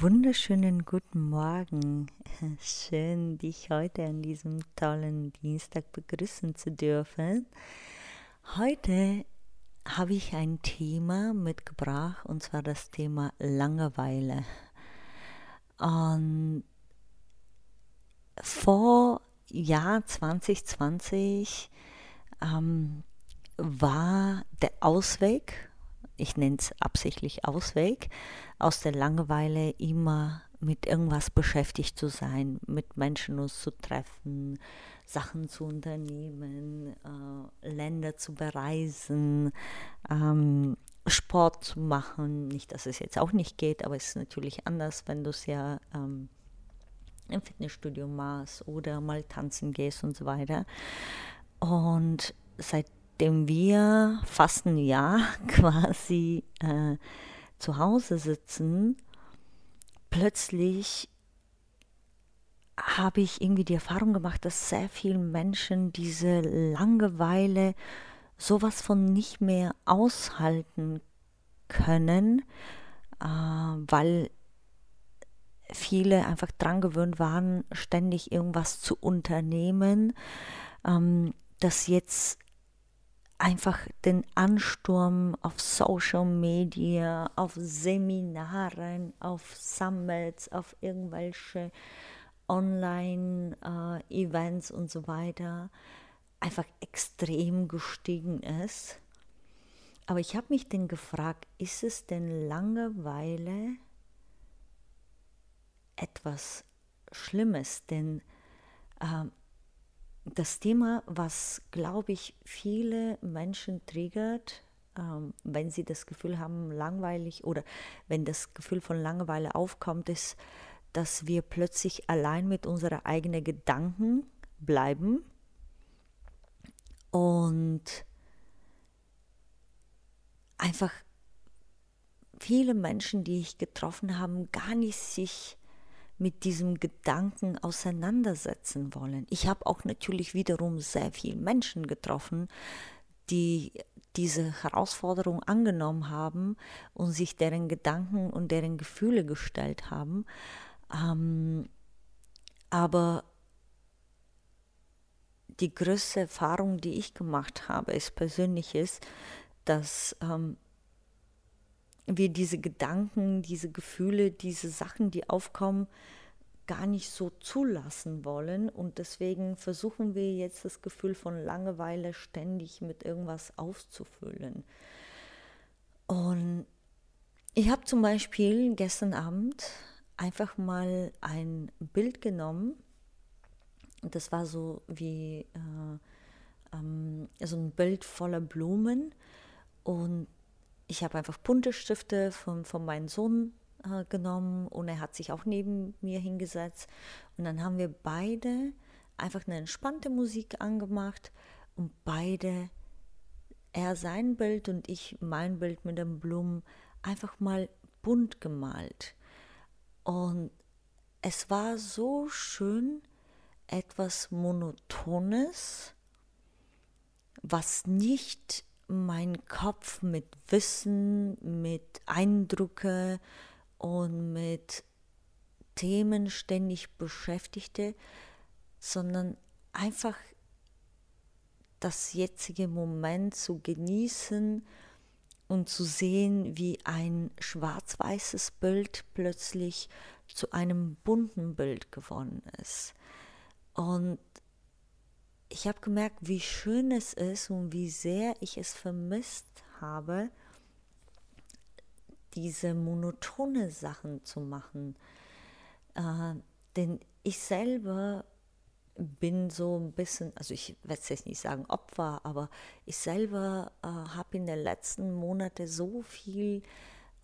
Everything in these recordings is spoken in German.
Wunderschönen guten Morgen. Schön, dich heute an diesem tollen Dienstag begrüßen zu dürfen. Heute habe ich ein Thema mitgebracht und zwar das Thema Langeweile. Und vor Jahr 2020 ähm, war der Ausweg ich nenne es absichtlich Ausweg, aus der Langeweile immer mit irgendwas beschäftigt zu sein, mit Menschen uns zu treffen, Sachen zu unternehmen, äh, Länder zu bereisen, ähm, Sport zu machen. Nicht, dass es jetzt auch nicht geht, aber es ist natürlich anders, wenn du es ja ähm, im Fitnessstudio machst oder mal tanzen gehst und so weiter. Und seit nachdem wir fast ein Jahr quasi äh, zu Hause sitzen, plötzlich habe ich irgendwie die Erfahrung gemacht, dass sehr viele Menschen diese Langeweile sowas von nicht mehr aushalten können, äh, weil viele einfach dran gewöhnt waren, ständig irgendwas zu unternehmen, ähm, dass jetzt einfach den Ansturm auf Social Media, auf Seminaren, auf Summits, auf irgendwelche Online-Events äh, und so weiter einfach extrem gestiegen ist. Aber ich habe mich dann gefragt, ist es denn Langeweile etwas Schlimmes? Denn äh, das Thema, was, glaube ich, viele Menschen triggert, ähm, wenn sie das Gefühl haben, langweilig oder wenn das Gefühl von Langeweile aufkommt, ist, dass wir plötzlich allein mit unseren eigenen Gedanken bleiben. Und einfach viele Menschen, die ich getroffen habe, gar nicht sich mit diesem Gedanken auseinandersetzen wollen. Ich habe auch natürlich wiederum sehr viele Menschen getroffen, die diese Herausforderung angenommen haben und sich deren Gedanken und deren Gefühle gestellt haben. Ähm, aber die größte Erfahrung, die ich gemacht habe, ist persönlich dass ähm, wir diese Gedanken, diese Gefühle, diese Sachen, die aufkommen, gar nicht so zulassen wollen. Und deswegen versuchen wir jetzt das Gefühl von Langeweile ständig mit irgendwas auszufüllen. Und ich habe zum Beispiel gestern Abend einfach mal ein Bild genommen. Das war so wie äh, ähm, so ein Bild voller Blumen. Und ich habe einfach bunte Stifte von, von meinem Sohn äh, genommen und er hat sich auch neben mir hingesetzt. Und dann haben wir beide einfach eine entspannte Musik angemacht und beide, er sein Bild und ich mein Bild mit den Blumen, einfach mal bunt gemalt. Und es war so schön, etwas Monotones, was nicht mein Kopf mit Wissen, mit Eindrücke und mit Themen ständig beschäftigte, sondern einfach das jetzige Moment zu genießen und zu sehen, wie ein schwarz-weißes Bild plötzlich zu einem bunten Bild geworden ist. Und ich habe gemerkt, wie schön es ist und wie sehr ich es vermisst habe, diese monotone Sachen zu machen. Äh, denn ich selber bin so ein bisschen, also ich werde jetzt nicht sagen Opfer, aber ich selber äh, habe in den letzten Monaten so viel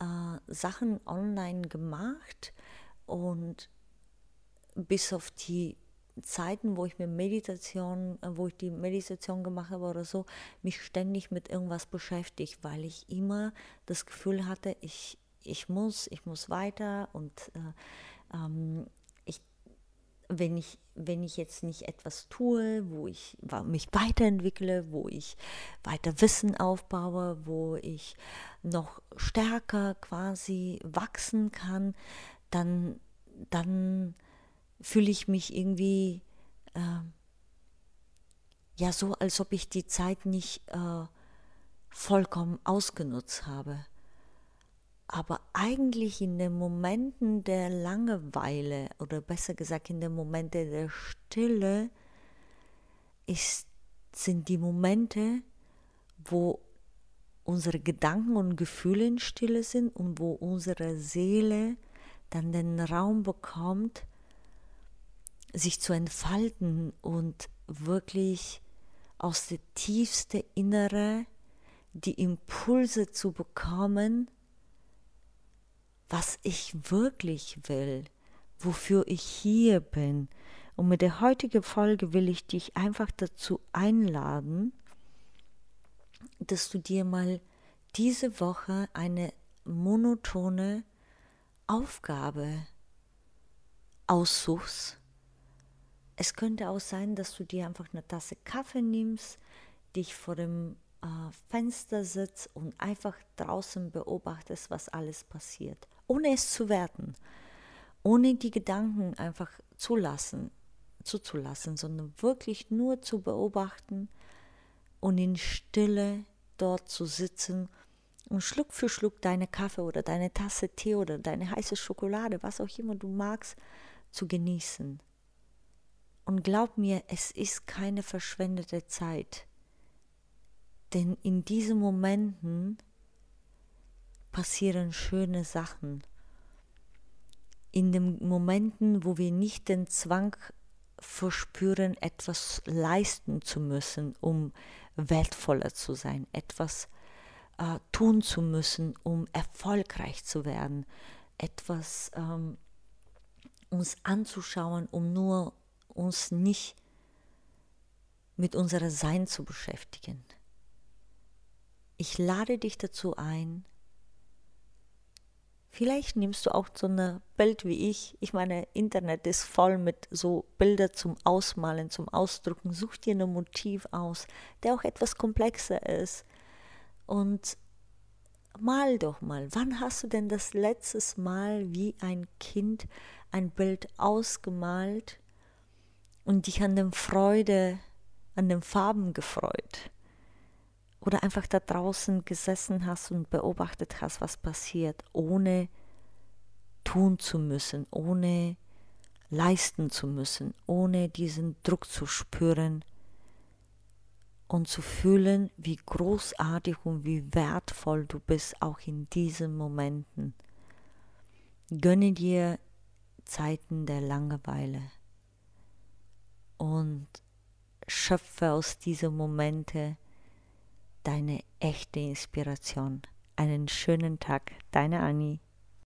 äh, Sachen online gemacht und bis auf die Zeiten, wo ich mir Meditation, äh, wo ich die Meditation gemacht habe oder so, mich ständig mit irgendwas beschäftigt, weil ich immer das Gefühl hatte, ich, ich muss, ich muss weiter und äh, ähm, ich, wenn ich, wenn ich jetzt nicht etwas tue, wo ich mich weiterentwickle, wo ich weiter Wissen aufbaue, wo ich noch stärker quasi wachsen kann, dann, dann fühle ich mich irgendwie äh, ja so, als ob ich die Zeit nicht äh, vollkommen ausgenutzt habe. Aber eigentlich in den Momenten der Langeweile oder besser gesagt in den Momenten der Stille ist, sind die Momente, wo unsere Gedanken und Gefühle in Stille sind und wo unsere Seele dann den Raum bekommt, sich zu entfalten und wirklich aus der tiefste Innere die Impulse zu bekommen, was ich wirklich will, wofür ich hier bin. Und mit der heutigen Folge will ich dich einfach dazu einladen, dass du dir mal diese Woche eine monotone Aufgabe aussuchst, es könnte auch sein, dass du dir einfach eine Tasse Kaffee nimmst, dich vor dem äh, Fenster sitzt und einfach draußen beobachtest, was alles passiert, ohne es zu werten, ohne die Gedanken einfach zulassen, zuzulassen, sondern wirklich nur zu beobachten und in Stille dort zu sitzen und Schluck für Schluck deine Kaffee oder deine Tasse Tee oder deine heiße Schokolade, was auch immer du magst, zu genießen. Und glaub mir, es ist keine verschwendete Zeit. Denn in diesen Momenten passieren schöne Sachen. In den Momenten, wo wir nicht den Zwang verspüren, etwas leisten zu müssen, um wertvoller zu sein, etwas äh, tun zu müssen, um erfolgreich zu werden, etwas ähm, uns anzuschauen, um nur uns nicht mit unserem Sein zu beschäftigen. Ich lade dich dazu ein, vielleicht nimmst du auch so ein Bild wie ich. Ich meine, Internet ist voll mit so Bilder zum Ausmalen, zum Ausdrucken. Such dir ein Motiv aus, der auch etwas komplexer ist. Und mal doch mal, wann hast du denn das letzte Mal wie ein Kind ein Bild ausgemalt und dich an der Freude, an den Farben gefreut. Oder einfach da draußen gesessen hast und beobachtet hast, was passiert, ohne tun zu müssen, ohne leisten zu müssen, ohne diesen Druck zu spüren und zu fühlen, wie großartig und wie wertvoll du bist, auch in diesen Momenten. Gönne dir Zeiten der Langeweile und schöpfe aus diesen Momente deine echte Inspiration. Einen schönen Tag, deine Annie.